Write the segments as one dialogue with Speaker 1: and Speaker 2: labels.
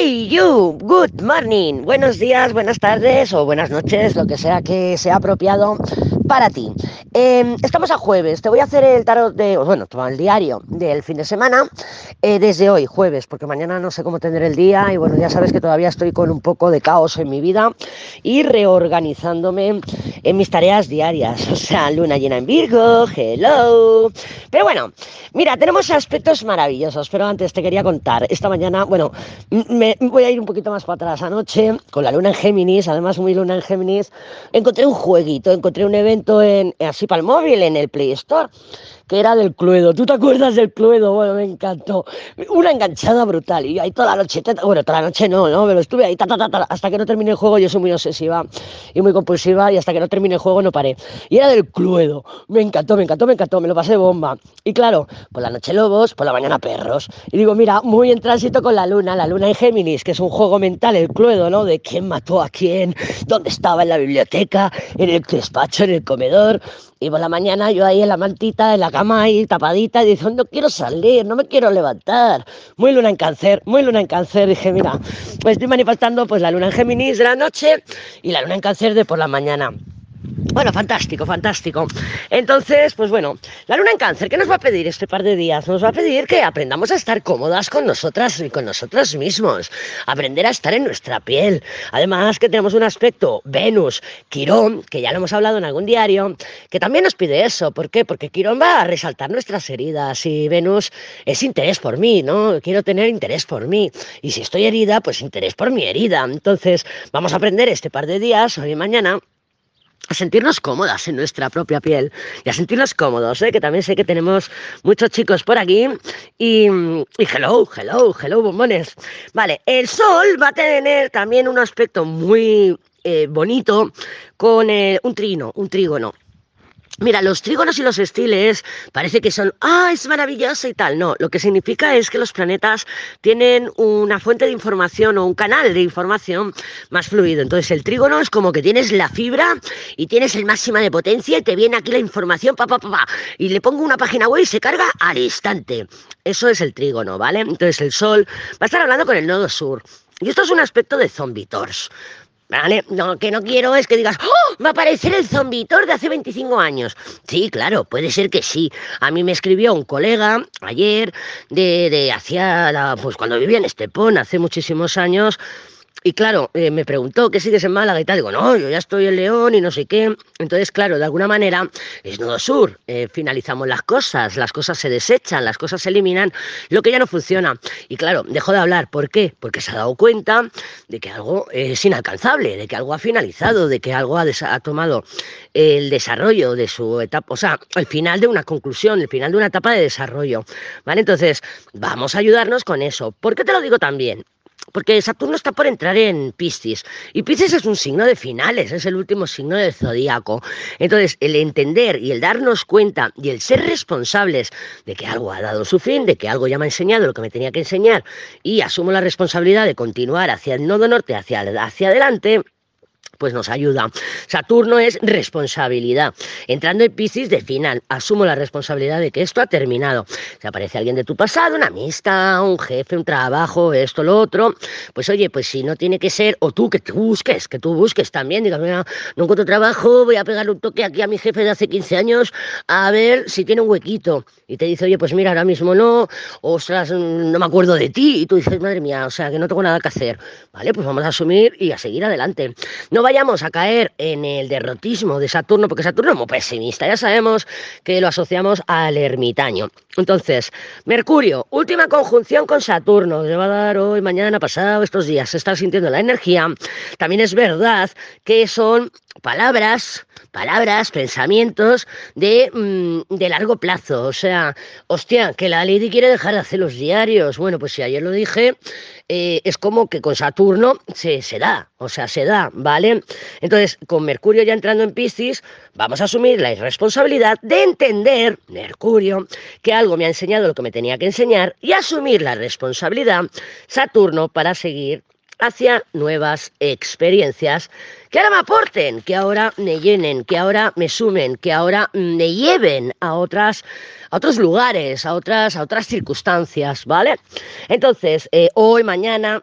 Speaker 1: Hey you, good morning, buenos días, buenas tardes o buenas noches, lo que sea que sea apropiado para ti. Eh, estamos a jueves, te voy a hacer el tarot de, bueno, el diario del fin de semana eh, desde hoy, jueves, porque mañana no sé cómo tener el día y bueno, ya sabes que todavía estoy con un poco de caos en mi vida y reorganizándome en mis tareas diarias, o sea, luna llena en Virgo, hello. Pero bueno, mira, tenemos aspectos maravillosos, pero antes te quería contar, esta mañana, bueno, me voy a ir un poquito más para atrás. Anoche, con la luna en Géminis, además muy luna en Géminis, encontré un jueguito, encontré un evento en, así para el móvil, en el Play Store que era del Cluedo. ¿Tú te acuerdas del Cluedo? Bueno, me encantó. Una enganchada brutal. Y ahí toda la noche, bueno, toda la noche no, ¿no? Pero estuve ahí ta, ta, ta, hasta que no terminé el juego. Yo soy muy obsesiva y muy compulsiva y hasta que no terminé el juego no paré. Y era del Cluedo. Me encantó, me encantó, me encantó. Me lo pasé bomba. Y claro, por la noche lobos, por la mañana perros. Y digo, mira, muy en tránsito con la luna, la luna en Géminis, que es un juego mental, el Cluedo, ¿no? De quién mató a quién, dónde estaba en la biblioteca, en el despacho, en el comedor. Y por la mañana yo ahí en la mantita, en la cama ahí tapadita, diciendo, no quiero salir, no me quiero levantar. Muy luna en cáncer, muy luna en cáncer. Dije, mira, pues estoy manifestando pues la luna en Géminis de la noche y la luna en cáncer de por la mañana. Bueno, fantástico, fantástico. Entonces, pues bueno, la luna en cáncer, ¿qué nos va a pedir este par de días? Nos va a pedir que aprendamos a estar cómodas con nosotras y con nosotros mismos, aprender a estar en nuestra piel. Además que tenemos un aspecto, Venus, Quirón, que ya lo hemos hablado en algún diario, que también nos pide eso. ¿Por qué? Porque Quirón va a resaltar nuestras heridas y Venus es interés por mí, ¿no? Quiero tener interés por mí. Y si estoy herida, pues interés por mi herida. Entonces, vamos a aprender este par de días, hoy y mañana, a sentirnos cómodas en nuestra propia piel y a sentirnos cómodos, ¿eh? que también sé que tenemos muchos chicos por aquí y, y hello, hello, hello, bombones. Vale, el sol va a tener también un aspecto muy eh, bonito con un trino, un trígono. Mira, los trígonos y los estiles parece que son, ah, es maravilloso y tal. No, lo que significa es que los planetas tienen una fuente de información o un canal de información más fluido. Entonces, el trígono es como que tienes la fibra y tienes el máxima de potencia y te viene aquí la información, pa, pa, pa, pa, y le pongo una página web y se carga al instante. Eso es el trígono, ¿vale? Entonces, el Sol va a estar hablando con el nodo sur. Y esto es un aspecto de zombitors. ¿Vale? Lo que no quiero es que digas, ¡oh! Va a aparecer el zombitor de hace 25 años. Sí, claro, puede ser que sí. A mí me escribió un colega ayer de, de hacia, pues cuando vivía en Estepón, hace muchísimos años, y claro, eh, me preguntó, ¿qué sigues en Málaga y tal? Digo, no, yo ya estoy en León y no sé qué. Entonces, claro, de alguna manera es Nodo Sur. Eh, finalizamos las cosas, las cosas se desechan, las cosas se eliminan, lo que ya no funciona. Y claro, dejó de hablar. ¿Por qué? Porque se ha dado cuenta de que algo es inalcanzable, de que algo ha finalizado, de que algo ha, tomado el desarrollo de su etapa, o sea, el final de una conclusión, el final de una etapa de desarrollo. ¿Vale? Entonces, vamos a ayudarnos con eso. ¿Por qué te lo digo también? Porque Saturno está por entrar en Piscis y Piscis es un signo de finales, es el último signo del zodíaco. Entonces, el entender y el darnos cuenta y el ser responsables de que algo ha dado su fin, de que algo ya me ha enseñado lo que me tenía que enseñar y asumo la responsabilidad de continuar hacia el nodo norte, hacia, hacia adelante, pues nos ayuda. Saturno es responsabilidad. Entrando en Piscis defina, asumo la responsabilidad de que esto ha terminado. Si aparece alguien de tu pasado, una amistad, un jefe, un trabajo, esto, lo otro, pues oye, pues si no tiene que ser, o tú que te busques, que tú busques también, digas, mira, no encuentro trabajo, voy a pegarle un toque aquí a mi jefe de hace 15 años a ver si tiene un huequito. Y te dice, oye, pues mira, ahora mismo no, ostras, no me acuerdo de ti. Y tú dices, madre mía, o sea, que no tengo nada que hacer. Vale, pues vamos a asumir y a seguir adelante. No vayamos a caer en el derrotismo de Saturno, porque Saturno es muy pesimista, ya sabemos que lo asociamos al ermitaño. Entonces, Mercurio, última conjunción con Saturno, se va a dar hoy, mañana, pasado, estos días, se está sintiendo la energía. También es verdad que son palabras, palabras, pensamientos de, mm, de, largo plazo. O sea, hostia, que la Lady quiere dejar de hacer los diarios. Bueno, pues si ayer lo dije, eh, es como que con Saturno se, se da, o sea, se da, ¿vale? Entonces, con Mercurio ya entrando en Piscis, vamos a asumir la irresponsabilidad de entender, Mercurio, que algo me ha enseñado lo que me tenía que enseñar y asumir la responsabilidad, Saturno, para seguir hacia nuevas experiencias que ahora me aporten, que ahora me llenen, que ahora me sumen, que ahora me lleven a otras a otros lugares, a otras a otras circunstancias, ¿vale? Entonces, eh, hoy, mañana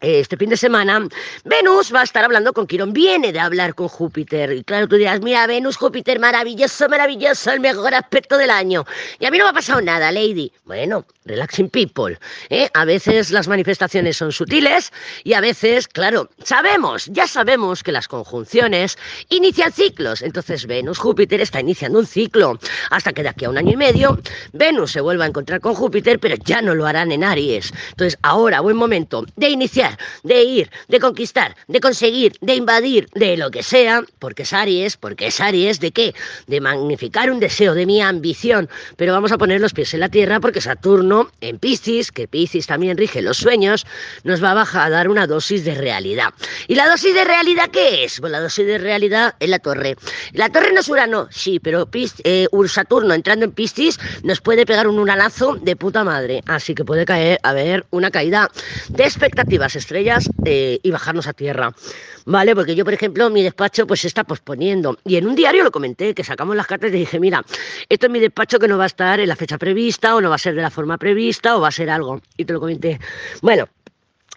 Speaker 1: este fin de semana, Venus va a estar hablando con Quirón, viene de hablar con Júpiter. Y claro, tú dirás, mira, Venus, Júpiter, maravilloso, maravilloso, el mejor aspecto del año. Y a mí no me ha pasado nada, Lady. Bueno, relaxing people. ¿eh? A veces las manifestaciones son sutiles y a veces, claro, sabemos, ya sabemos que las conjunciones inician ciclos. Entonces Venus, Júpiter está iniciando un ciclo. Hasta que de aquí a un año y medio, Venus se vuelva a encontrar con Júpiter, pero ya no lo harán en Aries. Entonces, ahora, buen momento de iniciar de ir, de conquistar, de conseguir, de invadir, de lo que sea, porque es Aries, porque es Aries, ¿de qué? De magnificar un deseo, de mi ambición, pero vamos a poner los pies en la tierra porque Saturno en Piscis, que Piscis también rige los sueños, nos va a dar una dosis de realidad. ¿Y la dosis de realidad qué es? Pues la dosis de realidad es la torre. La torre no es Urano, sí, pero eh, Saturno entrando en Piscis nos puede pegar un uranazo de puta madre, así que puede caer, haber una caída de expectativas estrellas eh, y bajarnos a tierra. ¿Vale? Porque yo, por ejemplo, mi despacho pues se está posponiendo. Y en un diario lo comenté, que sacamos las cartas y dije, mira, esto es mi despacho que no va a estar en la fecha prevista, o no va a ser de la forma prevista, o va a ser algo. Y te lo comenté. Bueno,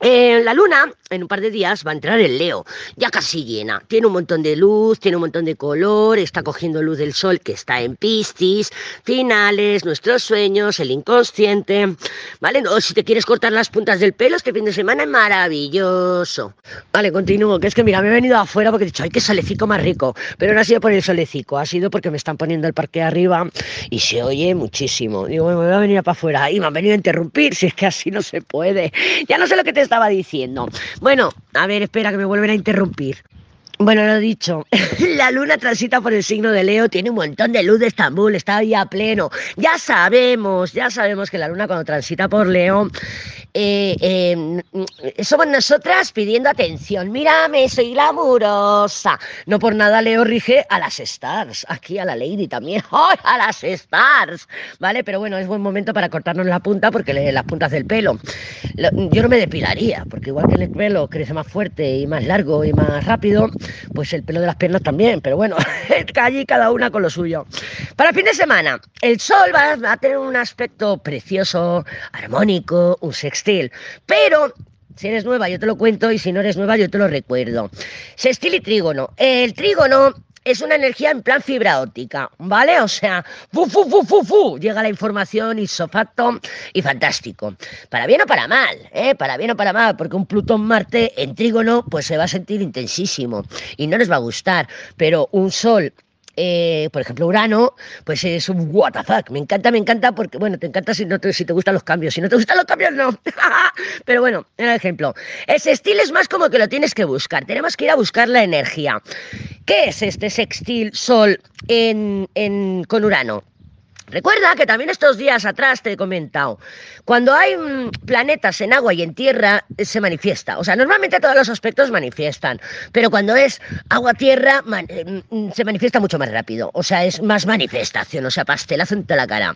Speaker 1: eh, la luna, en un par de días, va a entrar en Leo, ya casi llena. Tiene un montón de luz, tiene un montón de color, está cogiendo luz del sol que está en Piscis, finales, nuestros sueños, el inconsciente. ¿Vale? O si te quieres cortar las puntas del pelo, este fin de semana es maravilloso. Vale, continúo, que es que mira, me he venido afuera porque he dicho, ay, qué solecico más rico. Pero no ha sido por el solecico, ha sido porque me están poniendo el parque arriba y se oye muchísimo. Digo, me voy a venir para afuera y me han venido a interrumpir, si es que así no se puede. Ya no sé lo que te estaba diciendo. Bueno, a ver, espera que me vuelven a interrumpir. Bueno, lo dicho, la luna transita por el signo de Leo, tiene un montón de luz de Estambul, está ahí a pleno. Ya sabemos, ya sabemos que la luna cuando transita por Leo eh, eh, somos nosotras pidiendo atención. Mírame, soy glamurosa. No por nada Leo rige a las stars, aquí a la lady también. A las stars, ¿vale? Pero bueno, es buen momento para cortarnos la punta porque las puntas del pelo. Yo no me depilaría, porque igual que el pelo crece más fuerte y más largo y más rápido, pues el pelo de las piernas también. Pero bueno, allí cada una con lo suyo. Para fin de semana, el sol va a tener un aspecto precioso, armónico, un sexo pero si eres nueva, yo te lo cuento, y si no eres nueva, yo te lo recuerdo. Sextil y trígono. El trígono es una energía en plan fibra óptica, ¿vale? O sea, fu, fu, fu, fu, fu, llega la información isofacto y fantástico. Para bien o para mal, ¿eh? Para bien o para mal, porque un Plutón-Marte en trígono, pues se va a sentir intensísimo y no les va a gustar, pero un Sol eh, por ejemplo, Urano, pues es un what the fuck. Me encanta, me encanta porque, bueno, te encanta si, no te, si te gustan los cambios. Si no te gustan los cambios, no. Pero bueno, el ejemplo. Ese estilo es más como que lo tienes que buscar. Tenemos que ir a buscar la energía. ¿Qué es este sextil Sol en, con Urano? Recuerda que también estos días atrás te he comentado, cuando hay mm, planetas en agua y en tierra eh, se manifiesta. O sea, normalmente todos los aspectos manifiestan, pero cuando es agua-tierra eh, mm, se manifiesta mucho más rápido. O sea, es más manifestación, o sea, pastelazo en la cara.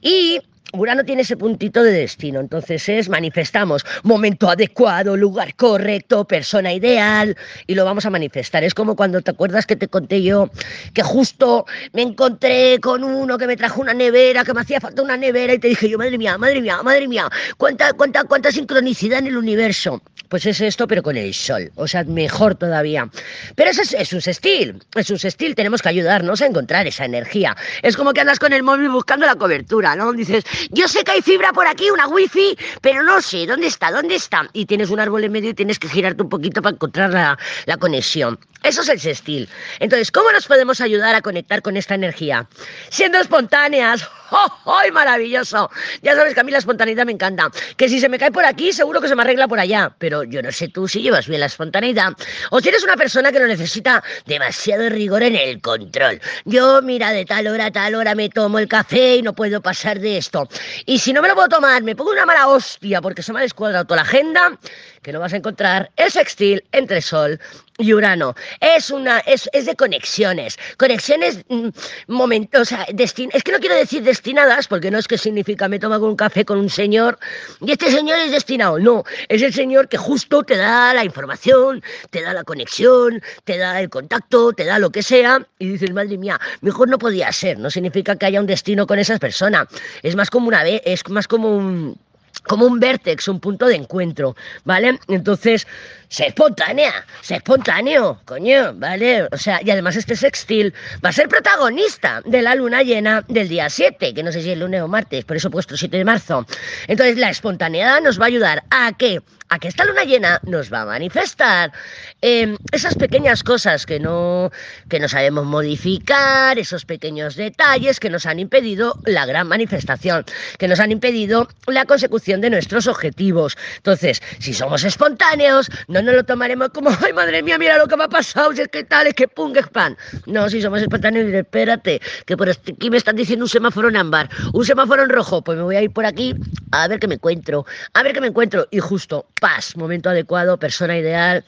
Speaker 1: Y Urano tiene ese puntito de destino, entonces es manifestamos momento adecuado, lugar correcto, persona ideal y lo vamos a manifestar. Es como cuando te acuerdas que te conté yo que justo me encontré con uno que me trajo una nevera, que me hacía falta una nevera y te dije yo, madre mía, madre mía, madre mía, cuánta, cuánta, cuánta sincronicidad en el universo. Pues es esto, pero con el sol, o sea, mejor todavía. Pero eso es, es un sextil, es un sextil, tenemos que ayudarnos a encontrar esa energía. Es como que andas con el móvil buscando la cobertura, ¿no? Dices, yo sé que hay fibra por aquí, una wifi, pero no sé, ¿dónde está? ¿Dónde está? Y tienes un árbol en medio y tienes que girarte un poquito para encontrar la, conexión. Eso es el sextil. Entonces, ¿cómo nos podemos ayudar a conectar con esta energía? Siendo espontáneas. ¡Oh, ¡Ay, maravilloso! Ya sabes que a mí la espontaneidad me encanta. Que si se me cae por aquí, seguro que se me arregla por allá. Pero yo no sé tú si llevas bien la espontaneidad. O si eres una persona que no necesita demasiado rigor en el control. Yo, mira, de tal hora a tal hora me tomo el café y no puedo pasar de esto. Y si no me lo puedo tomar, me pongo una mala hostia porque se me ha descuadrado toda la agenda, que no vas a encontrar el sextil entre Sol y Urano. Es una, es, es de conexiones. Conexiones mm, momentos, o sea, destin es que no quiero decir destinadas, porque no es que significa me tomo un café con un señor y este señor es destinado. No, es el señor que justo te da la información, te da la conexión, te da el contacto, te da lo que sea, y dices, madre mía, mejor no podía ser. No significa que haya un destino con esa persona. Es más como una es más como un como un vértex, un punto de encuentro, ¿vale? Entonces, se espontánea, se espontáneo, coño, ¿vale? O sea, y además este sextil va a ser protagonista de la luna llena del día 7, que no sé si es lunes o martes, por eso he puesto 7 de marzo. Entonces, la espontaneidad nos va a ayudar a que a que esta luna llena nos va a manifestar em, esas pequeñas cosas que no, que no sabemos modificar, esos pequeños detalles que nos han impedido la gran manifestación, que nos han impedido la consecución de nuestros objetivos. Entonces, si somos espontáneos, no lo tomaremos como, ay madre mía, mira lo que me ha pasado, si es que tal, es que que pan. No, si somos espontáneos, espérate, que por aquí me están diciendo un semáforo en ámbar, un semáforo en rojo, pues me voy a ir por aquí a ver qué me encuentro, a ver qué me encuentro. Y justo, paz, momento adecuado, persona ideal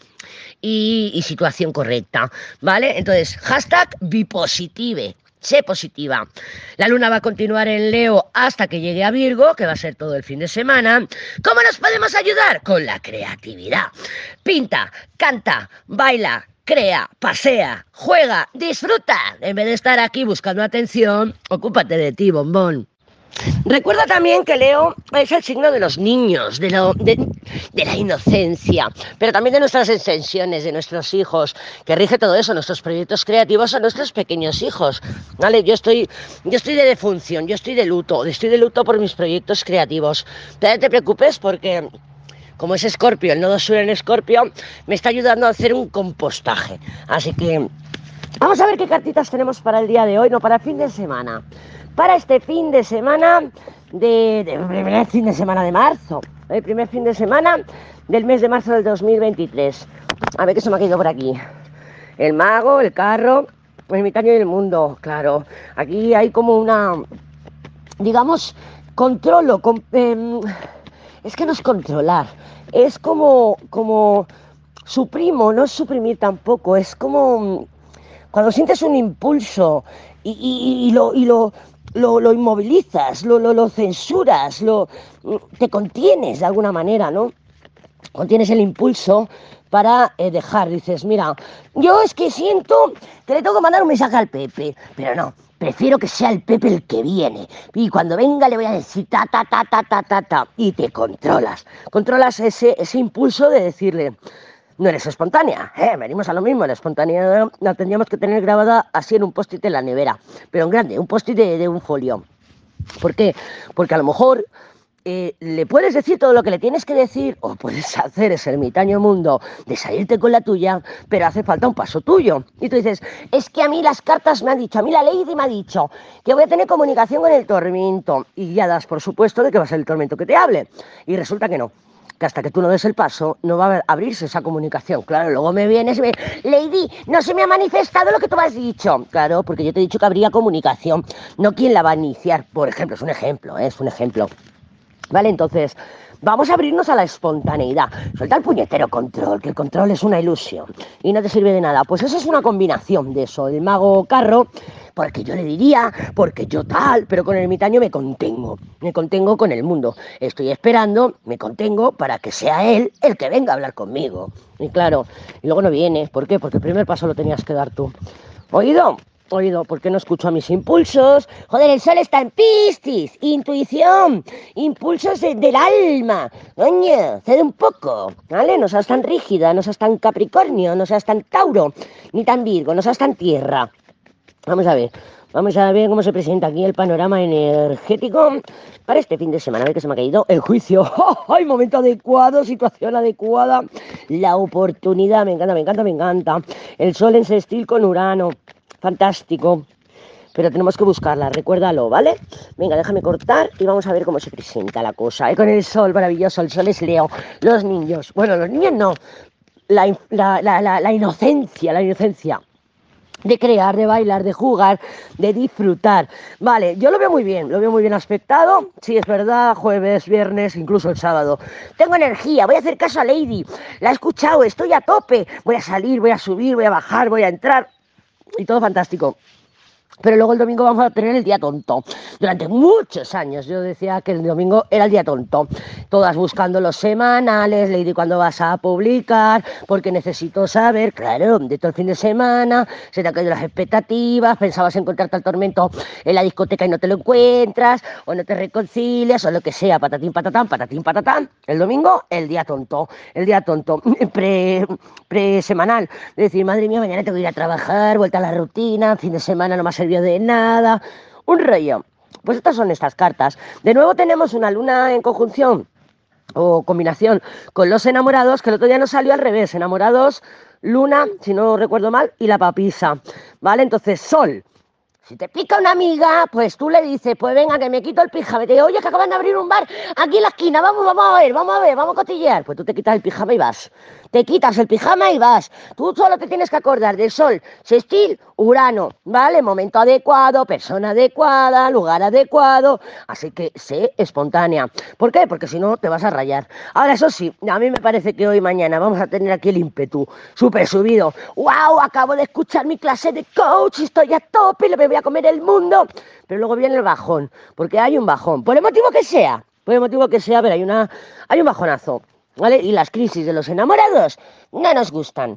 Speaker 1: y, y situación correcta, ¿vale? Entonces, hashtag bipositive. Sé positiva. La luna va a continuar en Leo hasta que llegue a Virgo, que va a ser todo el fin de semana. ¿Cómo nos podemos ayudar? Con la creatividad. Pinta, canta, baila, crea, pasea, juega, disfruta. En vez de estar aquí buscando atención, ocúpate de ti, bombón. Recuerda también que Leo es el signo de los niños, de, la inocencia, pero también de nuestras extensiones, de nuestros hijos, que rige todo eso, nuestros proyectos creativos a nuestros pequeños hijos. ¿vale? Yo, estoy, yo estoy de defunción, yo estoy de luto, estoy de luto por mis proyectos creativos. Pero no te preocupes porque como es Escorpio, el nodo sur en Escorpio, me está ayudando a hacer un compostaje. Así que vamos a ver qué cartitas tenemos para el día de hoy, no para el fin de semana para este fin de semana, de, primer fin de semana de marzo, el primer fin de semana del mes de marzo del 2023. A ver qué se me ha quedado por aquí. El mago, el carro, el ermitaño y el mundo, claro. Aquí hay como una, digamos, controlo. Em, es que no es controlar, es como, como suprimo, no es suprimir tampoco, es como cuando sientes un impulso y, y lo, lo, inmovilizas, lo, lo, censuras, lo, te contienes de alguna manera, ¿no? Contienes el impulso para eh, dejar. Dices, mira, yo es que siento que le tengo que mandar un mensaje al Pepe, pero no, prefiero que sea el Pepe el que viene. Y cuando venga le voy a decir ta, ta, ta, ta, ta, ta, ta. Y te controlas. Controlas ese, ese impulso de decirle, no eres espontánea. ¿eh? Venimos a lo mismo, la espontaneidad la tendríamos que tener grabada así en un post-it en la nevera, pero en grande, un post-it de, un folio. ¿Por qué? Porque a lo mejor eh, le puedes decir todo lo que le tienes que decir o puedes hacer ese ermitaño mundo de salirte con la tuya, pero hace falta un paso tuyo. Y tú dices, es que a mí las cartas me han dicho, a mí la Lady me ha dicho que voy a tener comunicación con el tormento y ya das por supuesto de que va a ser el tormento que te hable. Y resulta que no que hasta que tú no des el paso no va a abrirse esa comunicación. Claro, luego me vienes y me... Lady, no se me ha manifestado lo que tú me has dicho. Claro, porque yo te he dicho que habría comunicación, no quién la va a iniciar. Por ejemplo, es un ejemplo, ¿eh? es un ejemplo. Vale, entonces, vamos a abrirnos a la espontaneidad. Suelta el puñetero control, que el control es una ilusión y no te sirve de nada. Pues eso es una combinación de eso. El mago carro porque yo le diría, porque yo tal, pero con el ermitaño me contengo, me contengo con el mundo. Estoy esperando, me contengo para que sea él el que venga a hablar conmigo. Y claro, y luego no viene, ¿por qué? Porque el primer paso lo tenías que dar tú. ¿Oído? Oído, ¿por qué no escucho a mis impulsos? Joder, el sol está en pistis, intuición, impulsos del alma. Coño, cede un poco, ¿vale? No seas tan rígida, no seas tan capricornio, no seas tan tauro, ni tan virgo, no seas tan tierra. Vamos a ver, vamos a ver cómo se presenta aquí el panorama energético para este fin de semana. A ver que se me ha caído el juicio. ¡Ay, momento adecuado, situación adecuada! La oportunidad, me encanta, me encanta, me encanta. El sol en sextil con Urano, fantástico. Pero tenemos que buscarla, recuérdalo, ¿vale? Venga, déjame cortar y vamos a ver cómo se presenta la cosa. Y con el sol, maravilloso, el sol es Leo. Los niños, bueno, los niños no. la, la, la inocencia, la inocencia de crear, de bailar, de jugar, de disfrutar. Vale, yo lo veo muy bien, lo veo muy bien aspectado. Sí, es verdad, jueves, viernes, incluso el sábado. Tengo energía, voy a hacer caso a Lady. La he escuchado, estoy a tope. Voy a salir, voy a subir, voy a bajar, voy a entrar. Y todo fantástico. Pero luego el domingo vamos a tener el día tonto. Durante muchos años yo decía que el domingo era el día tonto. Todas buscando los semanales, Lady, cuándo vas a publicar, porque necesito saber, claro, de todo el fin de semana, se te han caído las expectativas, pensabas encontrarte al tormento en la discoteca y no te lo encuentras, o no te reconcilias, o lo que sea, patatín, patatán, patatín, patatán. El domingo, el día tonto, el día tonto, pre, pre. De decir, madre mía, mañana tengo que ir a trabajar, vuelta a la rutina, fin de semana no más de nada, un rollo. Pues estas son estas cartas. De nuevo tenemos una luna en conjunción o combinación con los enamorados, que el otro día nos salió al revés, enamorados, luna, si no recuerdo mal, y la papisa, ¿vale? Entonces, sol. Si te pica una amiga, pues tú le dices, pues venga, que me quito el pijama. Te digo, oye, que acaban de abrir un bar aquí en la esquina, vamos, vamos a ver, vamos a ver, vamos a cotillear. Pues tú te quitas el pijama y vas te quitas el pijama y vas. Tú solo te tienes que acordar del sol, sextil, Urano, ¿vale? Momento adecuado, persona adecuada, lugar adecuado. Así que sé espontánea. ¿Por qué? Porque si no te vas a rayar. Ahora, eso sí, a mí me parece que hoy mañana vamos a tener aquí el ímpetu súper subido. ¡Wow! Acabo de escuchar mi clase de coach, estoy a tope, me voy comer el mundo. Pero luego viene el bajón, porque hay un bajón, por el motivo que sea. Por el motivo que sea, pero hay, una, hay un bajonazo. ¿vale? Y las crisis de los enamorados no nos gustan.